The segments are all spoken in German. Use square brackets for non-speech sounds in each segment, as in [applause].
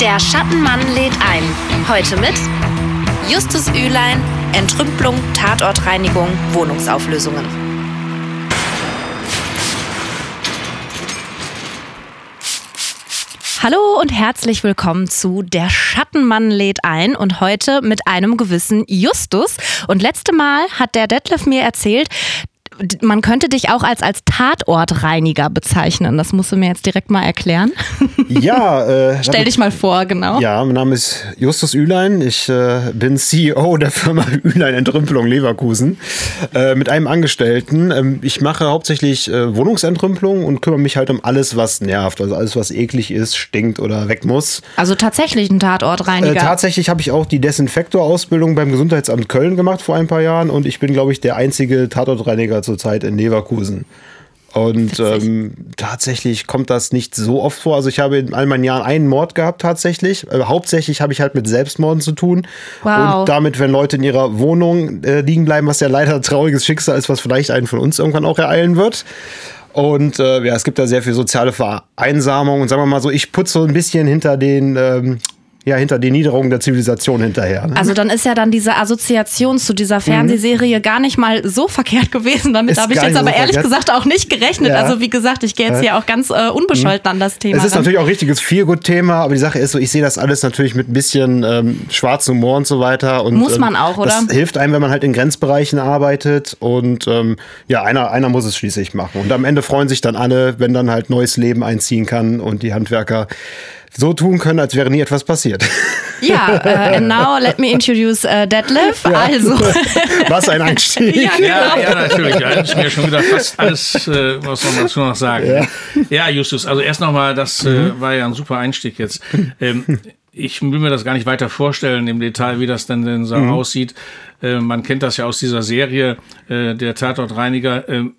Der Schattenmann lädt ein. Heute mit Justus Ülein, Entrümpelung, Tatortreinigung, Wohnungsauflösungen. Hallo und herzlich willkommen zu Der Schattenmann lädt ein und heute mit einem gewissen Justus. Und letzte Mal hat der Detlef mir erzählt, man könnte dich auch als, als Tatortreiniger bezeichnen. Das musst du mir jetzt direkt mal erklären. [laughs] Ja, äh, [laughs] stell dich mal vor, genau. Ja, mein Name ist Justus Ülein. Ich äh, bin CEO der Firma [laughs] Ülein Entrümpelung Leverkusen äh, mit einem Angestellten. Ähm, ich mache hauptsächlich äh, Wohnungsentrümpelung und kümmere mich halt um alles, was nervt. Also alles, was eklig ist, stinkt oder weg muss. Also tatsächlich ein Tatortreiniger. Äh, tatsächlich habe ich auch die Desinfektorausbildung beim Gesundheitsamt Köln gemacht vor ein paar Jahren und ich bin, glaube ich, der einzige Tatortreiniger zurzeit in Leverkusen. Und ähm, tatsächlich kommt das nicht so oft vor. Also ich habe in all meinen Jahren einen Mord gehabt tatsächlich. Äh, hauptsächlich habe ich halt mit Selbstmorden zu tun. Wow. Und damit, wenn Leute in ihrer Wohnung äh, liegen bleiben, was ja leider ein trauriges Schicksal ist, was vielleicht einen von uns irgendwann auch ereilen wird. Und äh, ja, es gibt da sehr viel soziale Vereinsamung. Und sagen wir mal so, ich putze so ein bisschen hinter den ähm, ja hinter die Niederung der Zivilisation hinterher. Ne? Also dann ist ja dann diese Assoziation zu dieser Fernsehserie mhm. gar nicht mal so verkehrt gewesen. Damit habe ich jetzt aber so ehrlich verkehrt. gesagt auch nicht gerechnet. Ja. Also wie gesagt, ich gehe jetzt hier auch ganz äh, unbescholten mhm. an das Thema. Es ist ran. natürlich auch ein richtiges Feelgood-Thema, aber die Sache ist so, ich sehe das alles natürlich mit ein bisschen ähm, schwarzem Humor und so weiter. Und, muss man auch, oder? Das hilft einem, wenn man halt in Grenzbereichen arbeitet und ähm, ja, einer, einer muss es schließlich machen. Und am Ende freuen sich dann alle, wenn dann halt neues Leben einziehen kann und die Handwerker so tun können, als wäre nie etwas passiert. Ja, uh, and now let me introduce uh, Detlef. Ja. Also. [laughs] Was ein Einstieg. ja, genau. ja, ja, natürlich. Ja, das ist mir schon wieder fast alles, äh, was soll man dazu noch sagen. Ja, ja Justus, also erst nochmal, das äh, mhm. war ja ein super Einstieg jetzt. Ähm, ich will mir das gar nicht weiter vorstellen im Detail, wie das denn, denn so mhm. aussieht. Äh, man kennt das ja aus dieser Serie, äh, der Tatortreiniger. Ähm,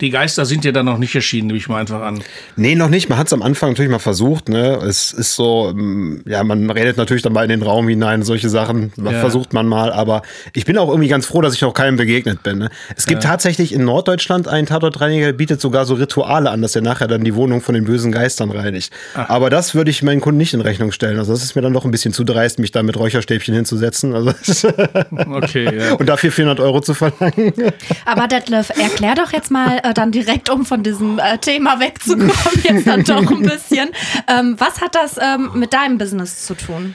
die Geister sind ja dann noch nicht erschienen, nehme ich mal einfach an. Nee, noch nicht. Man hat es am Anfang natürlich mal versucht. Ne? Es ist so, mm, ja, man redet natürlich dann mal in den Raum hinein, solche Sachen ja. versucht man mal. Aber ich bin auch irgendwie ganz froh, dass ich auch keinem begegnet bin. Ne? Es gibt ja. tatsächlich in Norddeutschland einen Tatortreiniger, der bietet sogar so Rituale an, dass er nachher dann die Wohnung von den bösen Geistern reinigt. Ach. Aber das würde ich meinen Kunden nicht in Rechnung stellen. Also das ist mir dann doch ein bisschen zu dreist, mich da mit Räucherstäbchen hinzusetzen. Also okay, ja. [laughs] Und dafür 400 Euro zu verlangen. Aber Detlef, erklär doch jetzt mal äh, dann direkt, um von diesem äh, Thema wegzukommen, jetzt dann doch ein bisschen. Ähm, was hat das ähm, mit deinem Business zu tun?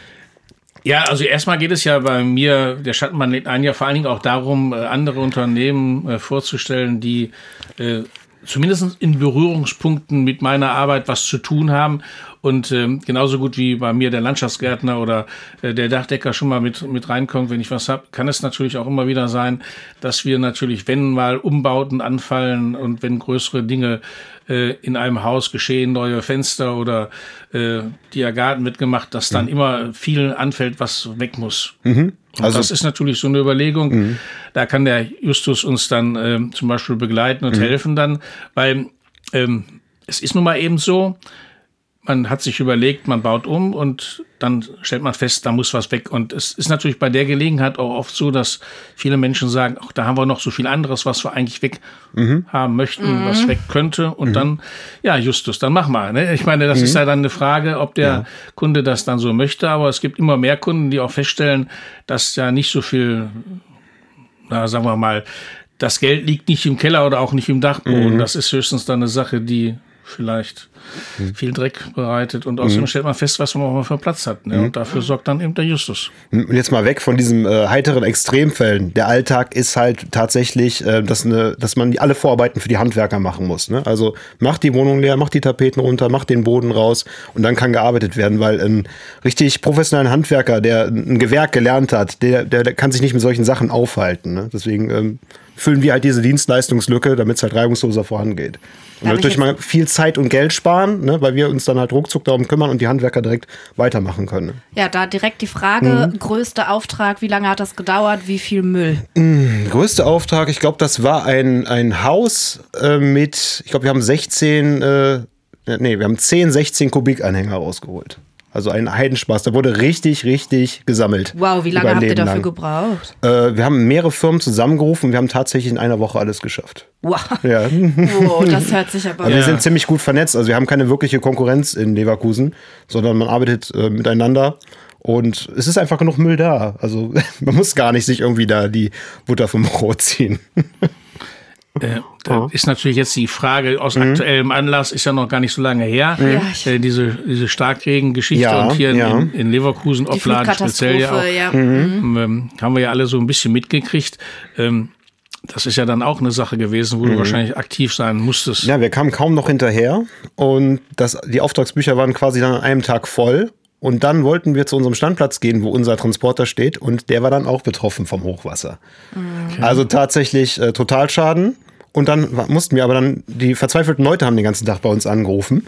Ja, also erstmal geht es ja bei mir, der Schattenmann lädt ein, ja vor allen Dingen auch darum, äh, andere Unternehmen äh, vorzustellen, die äh, zumindest in Berührungspunkten mit meiner Arbeit was zu tun haben und ähm, genauso gut wie bei mir der Landschaftsgärtner oder äh, der Dachdecker schon mal mit, mit reinkommt, wenn ich was hab, kann es natürlich auch immer wieder sein, dass wir natürlich, wenn mal Umbauten anfallen und wenn größere Dinge äh, in einem Haus geschehen, neue Fenster oder äh, Garten wird gemacht, dass dann mhm. immer viel anfällt, was weg muss. Mhm. Also das ist natürlich so eine Überlegung. Mhm. Da kann der Justus uns dann äh, zum Beispiel begleiten und mhm. helfen dann, weil ähm, es ist nun mal eben so, man hat sich überlegt, man baut um und dann stellt man fest, da muss was weg. Und es ist natürlich bei der Gelegenheit auch oft so, dass viele Menschen sagen, ach, da haben wir noch so viel anderes, was wir eigentlich weg mhm. haben möchten, mhm. was weg könnte. Und mhm. dann, ja, Justus, dann mach mal. Ne? Ich meine, das ist mhm. ja dann eine Frage, ob der ja. Kunde das dann so möchte. Aber es gibt immer mehr Kunden, die auch feststellen, dass ja nicht so viel, na, sagen wir mal, das Geld liegt nicht im Keller oder auch nicht im Dachboden. Mhm. Das ist höchstens dann eine Sache, die vielleicht mhm. viel Dreck bereitet und außerdem mhm. stellt man fest, was man auch mal für Platz hat. Ne? Mhm. Und dafür sorgt dann eben der Justus. Und jetzt mal weg von diesen äh, heiteren Extremfällen. Der Alltag ist halt tatsächlich, äh, dass, eine, dass man alle Vorarbeiten für die Handwerker machen muss. Ne? Also macht die Wohnung leer, macht die Tapeten runter, macht den Boden raus und dann kann gearbeitet werden, weil ein richtig professioneller Handwerker, der ein Gewerk gelernt hat, der, der, der kann sich nicht mit solchen Sachen aufhalten. Ne? Deswegen ähm, füllen wir halt diese Dienstleistungslücke, damit es halt reibungsloser vorangeht. Und natürlich mal viel Zeit und Geld sparen, ne, weil wir uns dann halt ruckzuck darum kümmern und die Handwerker direkt weitermachen können. Ne? Ja, da direkt die Frage, mhm. größter Auftrag, wie lange hat das gedauert, wie viel Müll? Mhm, größter Auftrag, ich glaube, das war ein, ein Haus äh, mit, ich glaube, wir haben 16, äh, nee, wir haben 10, 16 Kubikanhänger rausgeholt. Also ein Heidenspaß. Da wurde richtig, richtig gesammelt. Wow, wie lange habt ihr dafür lang. gebraucht? Äh, wir haben mehrere Firmen zusammengerufen und wir haben tatsächlich in einer Woche alles geschafft. Wow. Ja. [laughs] Wow, das hört sich aber. ja. Wir sind ziemlich gut vernetzt. Also wir haben keine wirkliche Konkurrenz in Leverkusen, sondern man arbeitet äh, miteinander. Und es ist einfach genug Müll da. Also [laughs] man muss gar nicht sich irgendwie da die Butter vom Brot ziehen. [laughs] Äh, oh. ist natürlich jetzt die Frage aus mhm. aktuellem Anlass, ist ja noch gar nicht so lange her, ja. äh, diese, diese Starkregengeschichte ja, und hier ja. in, in, Leverkusen, Opladen speziell ja auch, ja. Mhm. Ähm, haben wir ja alle so ein bisschen mitgekriegt. Ähm, das ist ja dann auch eine Sache gewesen, wo mhm. du wahrscheinlich aktiv sein musstest. Ja, wir kamen kaum noch hinterher und das, die Auftragsbücher waren quasi dann an einem Tag voll. Und dann wollten wir zu unserem Standplatz gehen, wo unser Transporter steht. Und der war dann auch betroffen vom Hochwasser. Okay. Also tatsächlich äh, Totalschaden. Und dann mussten wir aber dann, die verzweifelten Leute haben den ganzen Tag bei uns angerufen.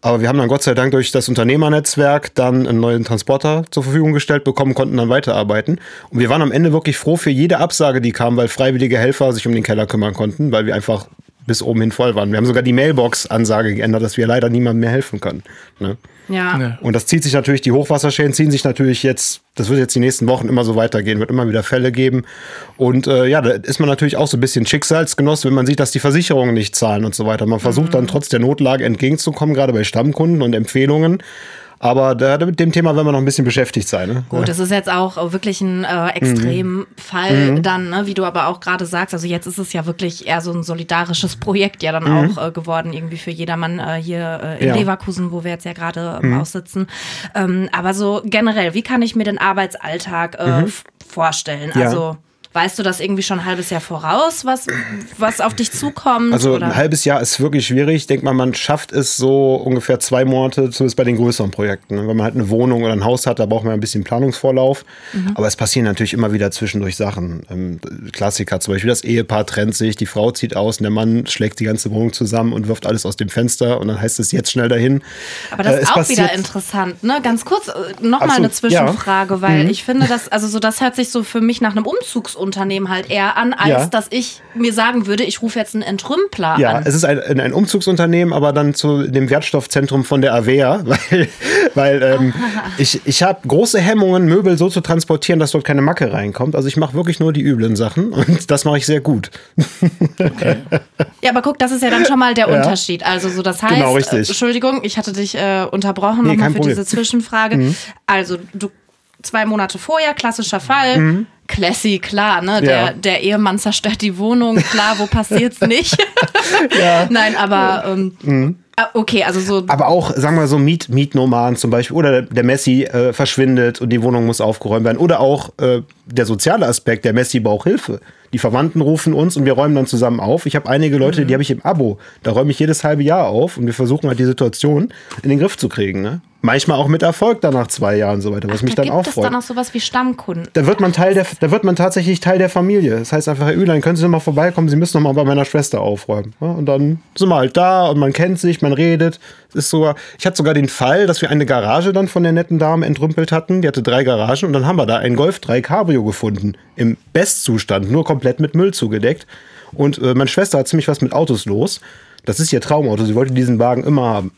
Aber wir haben dann Gott sei Dank durch das Unternehmernetzwerk dann einen neuen Transporter zur Verfügung gestellt bekommen, konnten dann weiterarbeiten. Und wir waren am Ende wirklich froh für jede Absage, die kam, weil freiwillige Helfer sich um den Keller kümmern konnten, weil wir einfach bis oben hin voll waren. Wir haben sogar die Mailbox-Ansage geändert, dass wir leider niemandem mehr helfen können. Ne? Ja. Und das zieht sich natürlich, die Hochwasserschäden ziehen sich natürlich jetzt, das wird jetzt die nächsten Wochen immer so weitergehen, wird immer wieder Fälle geben. Und äh, ja, da ist man natürlich auch so ein bisschen Schicksalsgenoss, wenn man sieht, dass die Versicherungen nicht zahlen und so weiter. Man versucht mhm. dann trotz der Notlage entgegenzukommen, gerade bei Stammkunden und Empfehlungen. Aber da, mit dem Thema werden wir noch ein bisschen beschäftigt sein. Ne? Gut, das ist jetzt auch wirklich ein äh, Extremfall mhm. dann, ne? wie du aber auch gerade sagst. Also jetzt ist es ja wirklich eher so ein solidarisches Projekt ja dann mhm. auch äh, geworden, irgendwie für jedermann äh, hier äh, in ja. Leverkusen, wo wir jetzt ja gerade ähm, mhm. aussitzen. Ähm, aber so generell, wie kann ich mir den Arbeitsalltag äh, mhm. vorstellen? Ja. Also Weißt du das irgendwie schon ein halbes Jahr voraus, was, was auf dich zukommt? Also oder? ein halbes Jahr ist wirklich schwierig. Ich denke mal, man schafft es so ungefähr zwei Monate, zumindest bei den größeren Projekten. Wenn man halt eine Wohnung oder ein Haus hat, da braucht man ein bisschen Planungsvorlauf. Mhm. Aber es passieren natürlich immer wieder zwischendurch Sachen. Ähm, Klassiker zum Beispiel, das Ehepaar trennt sich, die Frau zieht aus und der Mann schlägt die ganze Wohnung zusammen und wirft alles aus dem Fenster und dann heißt es jetzt schnell dahin. Aber das äh, ist auch wieder interessant, ne? Ganz kurz äh, nochmal eine Zwischenfrage, ja. weil mhm. ich finde, dass, also so das hört sich so für mich nach einem Umzugs Unternehmen halt eher an, als ja. dass ich mir sagen würde, ich rufe jetzt einen Entrümpler ja, an. Ja, es ist ein, ein Umzugsunternehmen, aber dann zu dem Wertstoffzentrum von der Avea, [laughs] weil, weil ähm, [laughs] ich, ich habe große Hemmungen, Möbel so zu transportieren, dass dort keine Macke reinkommt. Also ich mache wirklich nur die üblen Sachen und das mache ich sehr gut. Okay. Ja, aber guck, das ist ja dann schon mal der [laughs] ja. Unterschied. Also so, das heißt, genau, richtig. Entschuldigung, ich hatte dich äh, unterbrochen nee, nochmal für Problem. diese Zwischenfrage. Mhm. Also du zwei Monate vorher, klassischer Fall. Mhm. Classy, klar, ne? Der, ja. der Ehemann zerstört die Wohnung, klar, wo passiert's [laughs] nicht? ja. Nein, aber ähm, mhm. Ah, okay, also so. Aber auch, sagen wir so, Miet, Mietnomaden zum Beispiel. Oder der Messi äh, verschwindet und die Wohnung muss aufgeräumt werden. Oder auch äh, der soziale Aspekt, der Messi braucht Hilfe. Die Verwandten rufen uns und wir räumen dann zusammen auf. Ich habe einige Leute, mhm. die habe ich im Abo. Da räume ich jedes halbe Jahr auf und wir versuchen halt die Situation in den Griff zu kriegen. Ne? Manchmal auch mit Erfolg dann nach zwei Jahren so weiter, was Ach, mich da dann auch freut. Da gibt es dann auch sowas wie Stammkunden. Da wird man Teil der, da wird man tatsächlich Teil der Familie. Das heißt einfach, Herr Ülein, können Sie noch mal vorbeikommen? Sie müssen noch mal bei meiner Schwester aufräumen. Ja, und dann sind wir halt da und man kennt sich, man redet. ist sogar, ich hatte sogar den Fall, dass wir eine Garage dann von der netten Dame entrümpelt hatten. Die hatte drei Garagen und dann haben wir da einen Golf 3 Cabrio gefunden. Im Bestzustand, nur komplett mit Müll zugedeckt. Und äh, meine Schwester hat ziemlich was mit Autos los. Das ist ihr Traumauto. Sie wollte diesen Wagen immer haben.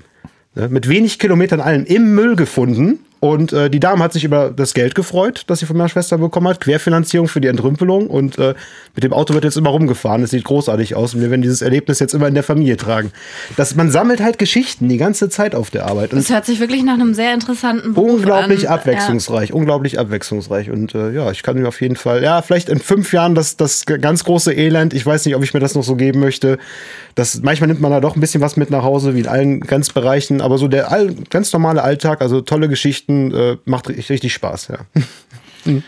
Ne, mit wenig Kilometern allen im Müll gefunden und äh, die Dame hat sich über das Geld gefreut, das sie von meiner Schwester bekommen hat. Querfinanzierung für die Entrümpelung. Und äh, mit dem Auto wird jetzt immer rumgefahren. Das sieht großartig aus. Und wir werden dieses Erlebnis jetzt immer in der Familie tragen. Das, man sammelt halt Geschichten die ganze Zeit auf der Arbeit. Und das hört sich wirklich nach einem sehr interessanten Beruf Unglaublich an. abwechslungsreich. Ja. Unglaublich abwechslungsreich. Und äh, ja, ich kann mir auf jeden Fall, ja, vielleicht in fünf Jahren das, das ganz große Elend. Ich weiß nicht, ob ich mir das noch so geben möchte. Das, manchmal nimmt man da doch ein bisschen was mit nach Hause, wie in allen Grenzbereichen. Aber so der all, ganz normale Alltag, also tolle Geschichten, äh, macht richtig Spaß, ja. [laughs]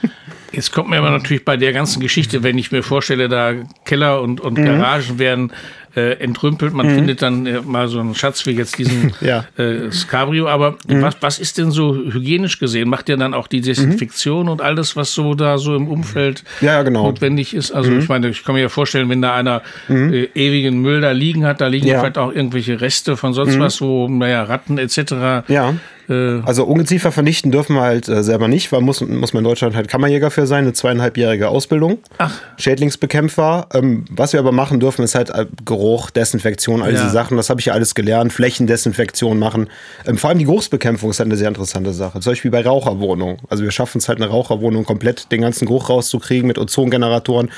Jetzt kommt mir aber natürlich bei der ganzen Geschichte, wenn ich mir vorstelle, da Keller und, und mhm. Garagen werden äh, entrümpelt, man mhm. findet dann äh, mal so einen Schatz wie jetzt diesen [laughs] ja. äh, Scabrio. Aber mhm. was, was ist denn so hygienisch gesehen? Macht ihr dann auch die Desinfektion mhm. und alles, was so da so im Umfeld ja, genau. notwendig ist? Also mhm. ich meine, ich kann mir ja vorstellen, wenn da einer mhm. äh, ewigen Müll da liegen hat, da liegen ja. vielleicht auch irgendwelche Reste von sonst was, so, naja, Ratten etc. Ja Äh also Ungeziefer vernichten dürfen wir halt äh, selber nicht, weil muss, muss man in Deutschland halt Kammerjäger für sein, eine zweieinhalbjährige Ausbildung. Ach. Schädlingsbekämpfer. Ähm, was wir aber machen dürfen, ist halt äh, Geruch, Desinfektion, all ja. diese Sachen. Das habe ich ja alles gelernt. Flächendesinfektion machen. Ähm, vor allem die Geruchsbekämpfung ist halt eine sehr interessante Sache. Zum Beispiel bei Raucherwohnungen. Also wir schaffen es halt eine Raucherwohnung komplett den ganzen Geruch rauszukriegen mit Ozongeneratoren.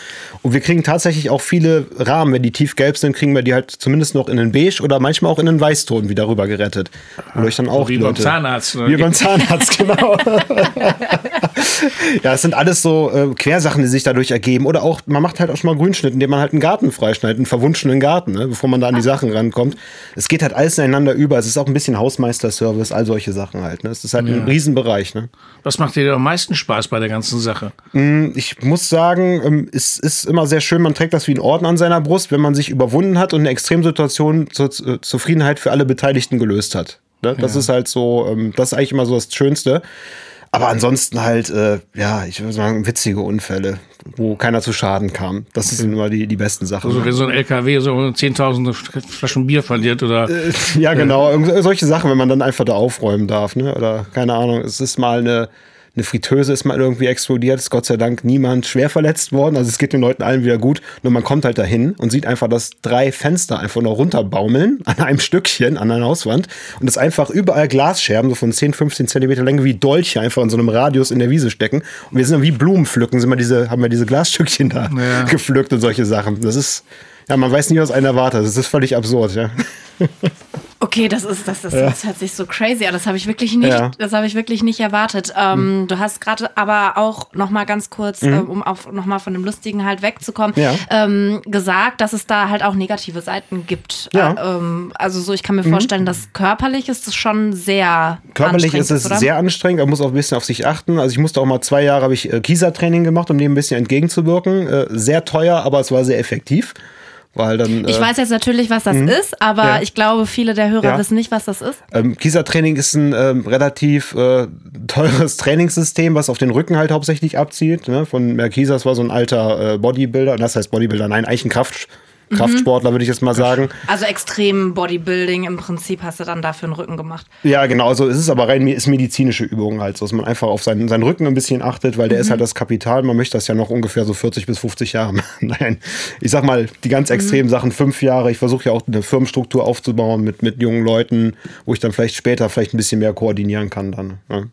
Und wir kriegen tatsächlich auch viele Rahmen, wenn die tiefgelb sind, kriegen wir die halt zumindest noch in den Beige oder manchmal auch in den Weißton wieder rüber gerettet. Wodurch dann auch Wie Leute, Zahnarzt. Ne? Wie beim Zahnarzt, genau. [laughs] ja, es sind alles so äh, Quersachen, die sich dadurch ergeben. Oder auch, man macht halt auch schon mal Grünschnitt, indem man halt einen Garten freischneidet, einen verwunschenen Garten, ne, bevor man da an die Sachen rankommt. Es geht halt alles ineinander über. Es ist auch ein bisschen Hausmeisterservice, all solche Sachen halt. Ne? Es ist halt ja. ein Riesenbereich. Ne? Was macht dir am meisten Spaß bei der ganzen Sache? Mm, ich muss sagen, ähm, es ist immer sehr schön, man trägt das wie ein Orden an seiner Brust, wenn man sich überwunden hat und eine Extremsituation zur äh, Zufriedenheit für alle Beteiligten gelöst hat. Ne? Das ja. ist halt so, ähm, das ist eigentlich immer so das Schönste. Aber ansonsten halt, äh, ja, ich würde sagen, witzige Unfälle, wo keiner zu Schaden kam. Das sind immer die, die besten Sachen. Also wenn so ein LKW so zehntausende Flaschen Bier verliert oder. Äh, ja, genau. Äh. Solche Sachen, wenn man dann einfach da aufräumen darf, ne? Oder keine Ahnung, es ist mal eine eine Fritteuse ist mal irgendwie explodiert, ist Gott sei Dank niemand schwer verletzt worden. Also es geht den Leuten allen wieder gut. Nur man kommt halt dahin und sieht einfach, dass drei Fenster einfach noch runterbaumeln [laughs] an einem Stückchen, an einer Hauswand. Und das einfach überall Glasscherben, so von 10, 15 Zentimeter Länge, wie Dolche einfach in so einem Radius in der Wiese stecken. Und wir sind dann wie Blumen pflücken, sind wir diese, haben wir diese Glasstückchen da ja. [laughs] gepflückt und solche Sachen. Das ist, ja, man weiß nie, was einen erwartet. Das ist völlig absurd, ja. [laughs] Okay, das ist das, das, ja. das hört sich so crazy an. Das habe ich wirklich nicht, ja. das habe ich wirklich nicht erwartet. Ähm, mhm. Du hast gerade aber auch noch mal ganz kurz, mhm. äh, um auf noch mal von dem Lustigen halt wegzukommen, ja. ähm, gesagt, dass es da halt auch negative Seiten gibt. Äh, ähm, also so, ich kann mir mhm. vorstellen, dass körperlich ist es schon sehr körperlich ist es oder? sehr anstrengend. Man muss auch ein bisschen auf sich achten. Also ich musste auch mal zwei Jahre habe ich äh, Kieser-Training gemacht, um dem ein bisschen entgegenzuwirken. Äh, sehr teuer, aber es war sehr effektiv. Weil dann, ich äh, weiß jetzt natürlich, was das mh, ist, aber ja. ich glaube, viele der Hörer ja. wissen nicht, was das ist. Ähm, Kiesertraining ist ein ähm, relativ äh, teures Trainingssystem, was auf den Rücken halt hauptsächlich abzielt. Ne? Von Merkisas war so ein alter äh, Bodybuilder, das heißt Bodybuilder, nein, eigentlich ein Kraft, Kraftsportler, würde ich jetzt mal sagen. Also extrem Bodybuilding im Prinzip hast du dann dafür einen Rücken gemacht. Ja, genau. Also es ist aber rein ist medizinische Übung halt, so dass man einfach auf seinen, seinen Rücken ein bisschen achtet, weil der mhm. ist halt das Kapital. Man möchte das ja noch ungefähr so 40 bis 50 Jahre [laughs] machen. Nein, ich sag mal, die ganz extremen mhm. Sachen fünf Jahre. Ich versuche ja auch eine Firmenstruktur aufzubauen mit, mit jungen Leuten, wo ich dann vielleicht später vielleicht ein bisschen mehr koordinieren kann dann. Ja. Mhm.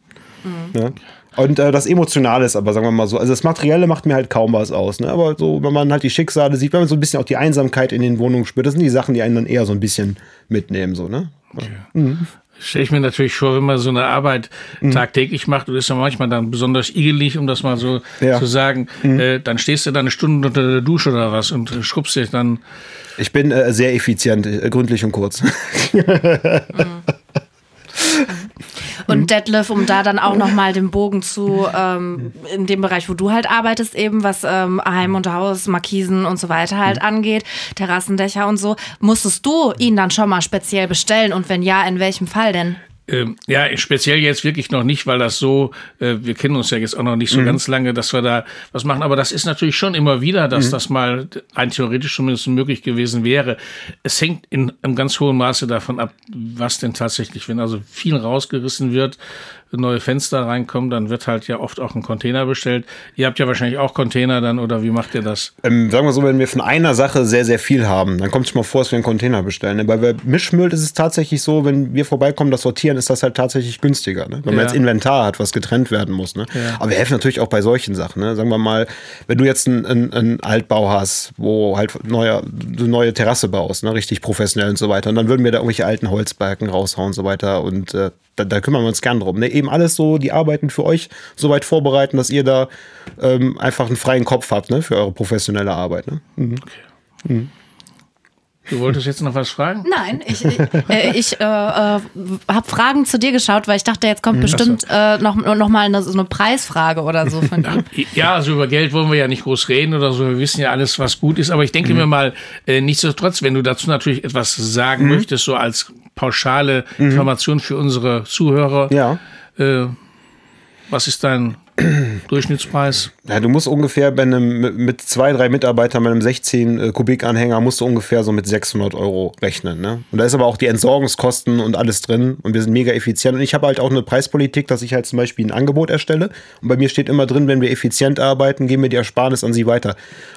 Ja. Und äh, das Emotionale ist aber, sagen wir mal so, also das Materielle macht mir halt kaum was aus. Ne? Aber so, wenn man halt die Schicksale sieht, wenn man so ein bisschen auch die Einsamkeit in den Wohnungen spürt, das sind die Sachen, die einen dann eher so ein bisschen mitnehmen. So, ne? Okay. Mhm. Stelle ich mir natürlich vor, wenn man so eine Arbeit mhm. tagtäglich macht und ist ja manchmal dann besonders igelig, um das mal so ja. zu sagen, mhm. äh, dann stehst du da eine Stunde unter der Dusche oder was und schrubbst dich dann. Ich bin äh, sehr effizient, äh, gründlich und kurz. [laughs] Mhm. Und. Detlef, um da dann auch nochmal den Bogen zu, ähm, in dem Bereich, wo du halt arbeitest, eben, was ähm, Heim und Haus, Markisen und so weiter halt mhm. angeht, Terrassendächer und so, musstest du ihn dann schon mal speziell bestellen und wenn ja, in welchem Fall denn? Ähm, ja, speziell jetzt wirklich noch nicht, weil das so, äh, wir kennen uns ja jetzt auch noch nicht so mhm. ganz lange, dass wir da was machen. Aber das ist natürlich schon immer wieder, dass mhm. das mal ein theoretisch zumindest möglich gewesen wäre. Es hängt in einem ganz hohen Maße davon ab, was denn tatsächlich, wenn also viel rausgerissen wird, neue Fenster reinkommen, dann wird halt ja oft auch ein Container bestellt. Ihr habt ja wahrscheinlich auch Container dann oder wie macht ihr das? Ähm, sagen wir so, wenn wir von einer Sache sehr, sehr viel haben, dann kommt es mal vor, dass wir einen Container bestellen. Bei Mischmüll ist es tatsächlich so, wenn wir vorbeikommen, das sortieren, ist das halt tatsächlich günstiger. Ne? Wenn ja. man jetzt Inventar hat, was getrennt werden muss. Ne? Ja. Aber wir helfen natürlich auch bei solchen Sachen. Ne? Sagen wir mal, wenn du jetzt einen ein Altbau hast, wo halt neue, du neue Terrasse baust, ne? richtig professionell und so weiter, und dann würden wir da irgendwelche alten Holzbalken raushauen und so weiter und äh, da, da, kümmern wir uns gern drum. Ne? Eben alles so, die Arbeiten für euch so weit vorbereiten, dass ihr da ähm, einfach einen freien Kopf habt ne? für eure professionelle Arbeit. Ne? Mhm. Okay. Mhm. Du wolltest jetzt noch was fragen? Nein, ich, ich, äh, ich äh, äh, habe Fragen zu dir geschaut, weil ich dachte, jetzt kommt mhm, bestimmt äh, noch, noch mal eine, so eine Preisfrage oder so von dir. Ja, also über Geld wollen wir ja nicht groß reden oder so. Wir wissen ja alles, was gut ist. Aber ich denke mhm. mir mal, äh, nichtsdestotrotz, wenn du dazu natürlich etwas sagen mhm. möchtest, so als pauschale mhm. Information für unsere Zuhörer. Ja. Äh, was ist dein [clears throat] Durchschnittspreis? Ja, du musst ungefähr bei einem, mit zwei, drei Mitarbeitern bei einem 16 äh, Kubik-Anhänger musst du ungefähr so mit 600 Euro rechnen. Ne? Und da ist aber auch die Entsorgungskosten und alles drin und wir sind mega effizient. Und ich habe halt auch eine Preispolitik, dass ich halt zum Beispiel ein Angebot erstelle und bei mir steht immer drin, wenn wir effizient arbeiten, geben wir die Ersparnis an sie weiter.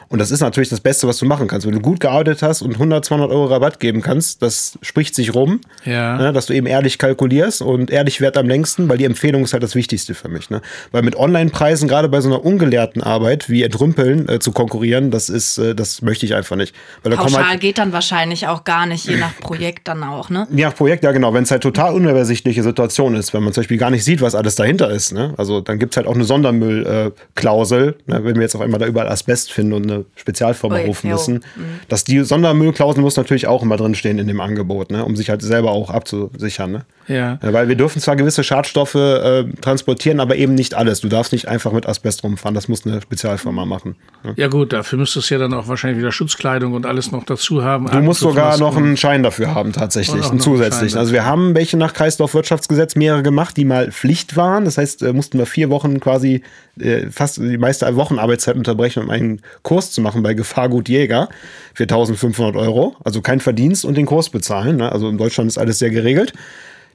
Und das ist natürlich das Beste, was du machen kannst. Wenn du gut gearbeitet hast und 100, 200 Euro Rabatt geben kannst, das spricht sich rum, Ja. ne, dass du eben ehrlich kalkulierst und ehrlich wert am längsten, weil die Empfehlung ist halt das Wichtigste für mich. Ne? Weil mit Online-Preisen, gerade bei so einer ungelehrten Arbeit wie Entrümpeln äh, zu konkurrieren, das ist, äh, das möchte ich einfach nicht. Weil da Pauschal halt, geht dann wahrscheinlich auch gar nicht, je nach Projekt dann auch, ne? Ja, Projekt, ja genau. Wenn es halt total unübersichtliche Situation ist, wenn man zum Beispiel gar nicht sieht, was alles dahinter ist, ne? Also dann gibt es halt auch eine Sondermüllklausel, ne? wenn wir jetzt auf einmal da überall Asbest finden und eine Spezialfirma Ui, rufen jo. müssen. Dass die Sondermüllklausel muss natürlich auch immer drin stehen in dem Angebot, ne? um sich halt selber auch abzusichern. Ne? Ja. Ja, weil wir dürfen zwar gewisse Schadstoffe äh, transportieren, aber eben nicht alles. Du darfst nicht einfach mit Asbest rumfahren, das muss eine Spezialfirma machen. Ne? Ja gut, dafür müsstest du ja dann auch wahrscheinlich wieder Schutzkleidung und alles noch dazu haben. Du musst sogar noch einen Schein dafür haben, tatsächlich, einen zusätzlichen. Also wir haben welche nach Kreislaufwirtschaftsgesetz mehrere gemacht, die mal Pflicht waren. Das heißt, äh, mussten wir vier Wochen quasi äh, fast die meiste Wochenarbeitszeit unterbrechen, um einen Kurs zu machen bei Gefahrgut Jäger für 1500 Euro. Also kein Verdienst und den Kurs bezahlen. Ne? Also in Deutschland ist alles sehr geregelt.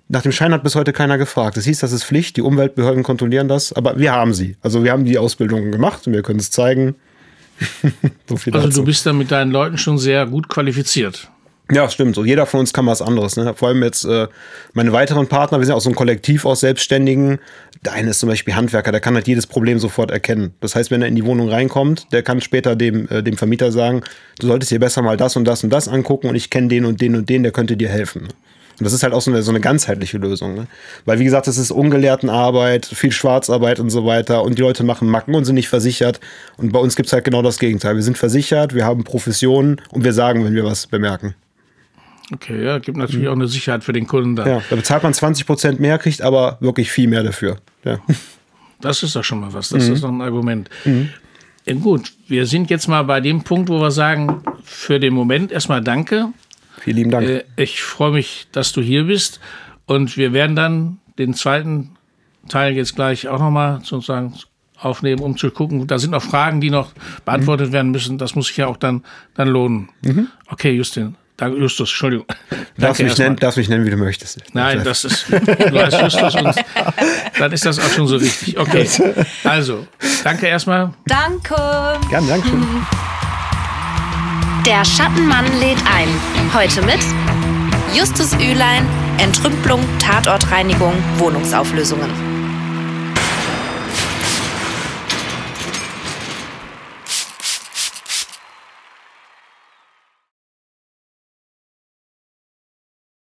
Nach dem Schein hat bis heute keiner gefragt. Das hieß, das ist Pflicht, die Umweltbehörden kontrollieren das, aber wir haben sie. Also wir haben die Ausbildung gemacht und wir können es zeigen. [laughs] so Also dazu. du bist dann mit deinen Leuten schon sehr gut qualifiziert. Ja, stimmt. So jeder von uns kann was anderes. Ne? Vor allem jetzt äh, meine weiteren Partner, wir sind auch so ein Kollektiv aus Selbstständigen. Der eine ist zum Beispiel Handwerker, der kann halt jedes Problem sofort erkennen. Das heißt, wenn er in die Wohnung reinkommt, der kann später dem, äh, dem Vermieter sagen, du solltest dir besser mal das und das und das angucken und ich kenne den und den und den, der könnte dir helfen. Und das ist halt auch so eine, so eine ganzheitliche Lösung. Ne? Weil, wie gesagt, es ist Ungelehrtenarbeit, viel Schwarzarbeit und so weiter. Und die Leute machen Macken und sind nicht versichert. Und bei uns gibt es halt genau das Gegenteil. Wir sind versichert, wir haben Professionen und wir sagen, wenn wir was bemerken. Okay, ja, gibt natürlich auch eine Sicherheit für den Kunden da. Ja, da bezahlt man 20 Prozent mehr, kriegt aber wirklich viel mehr dafür. Ja. Das ist doch schon mal was. Das ist doch ein Argument. Ja, gut, wir sind jetzt mal bei dem Punkt, wo wir sagen, für den Moment erstmal danke. Vielen lieben Dank. Äh, Ich freue mich, dass du hier bist. Und wir werden dann den zweiten Teil jetzt gleich auch nochmal sozusagen aufnehmen, um zu gucken. Da sind noch Fragen, die noch beantwortet werden müssen. Das muss sich ja auch dann, dann lohnen. Okay, Justin. Danke, Justus, Entschuldigung. [laughs] darfst, Danke mich nennen, darfst mich nennen, wie du möchtest. Nein, [laughs] das ist, du heißt Justus und dann ist das auch schon so richtig. Okay, also, danke erstmal. Danke. Gerne, Dankeschön. Der Schattenmann lädt ein. Heute mit Justus Ülein, Entrümpelung, Tatortreinigung, Wohnungsauflösungen.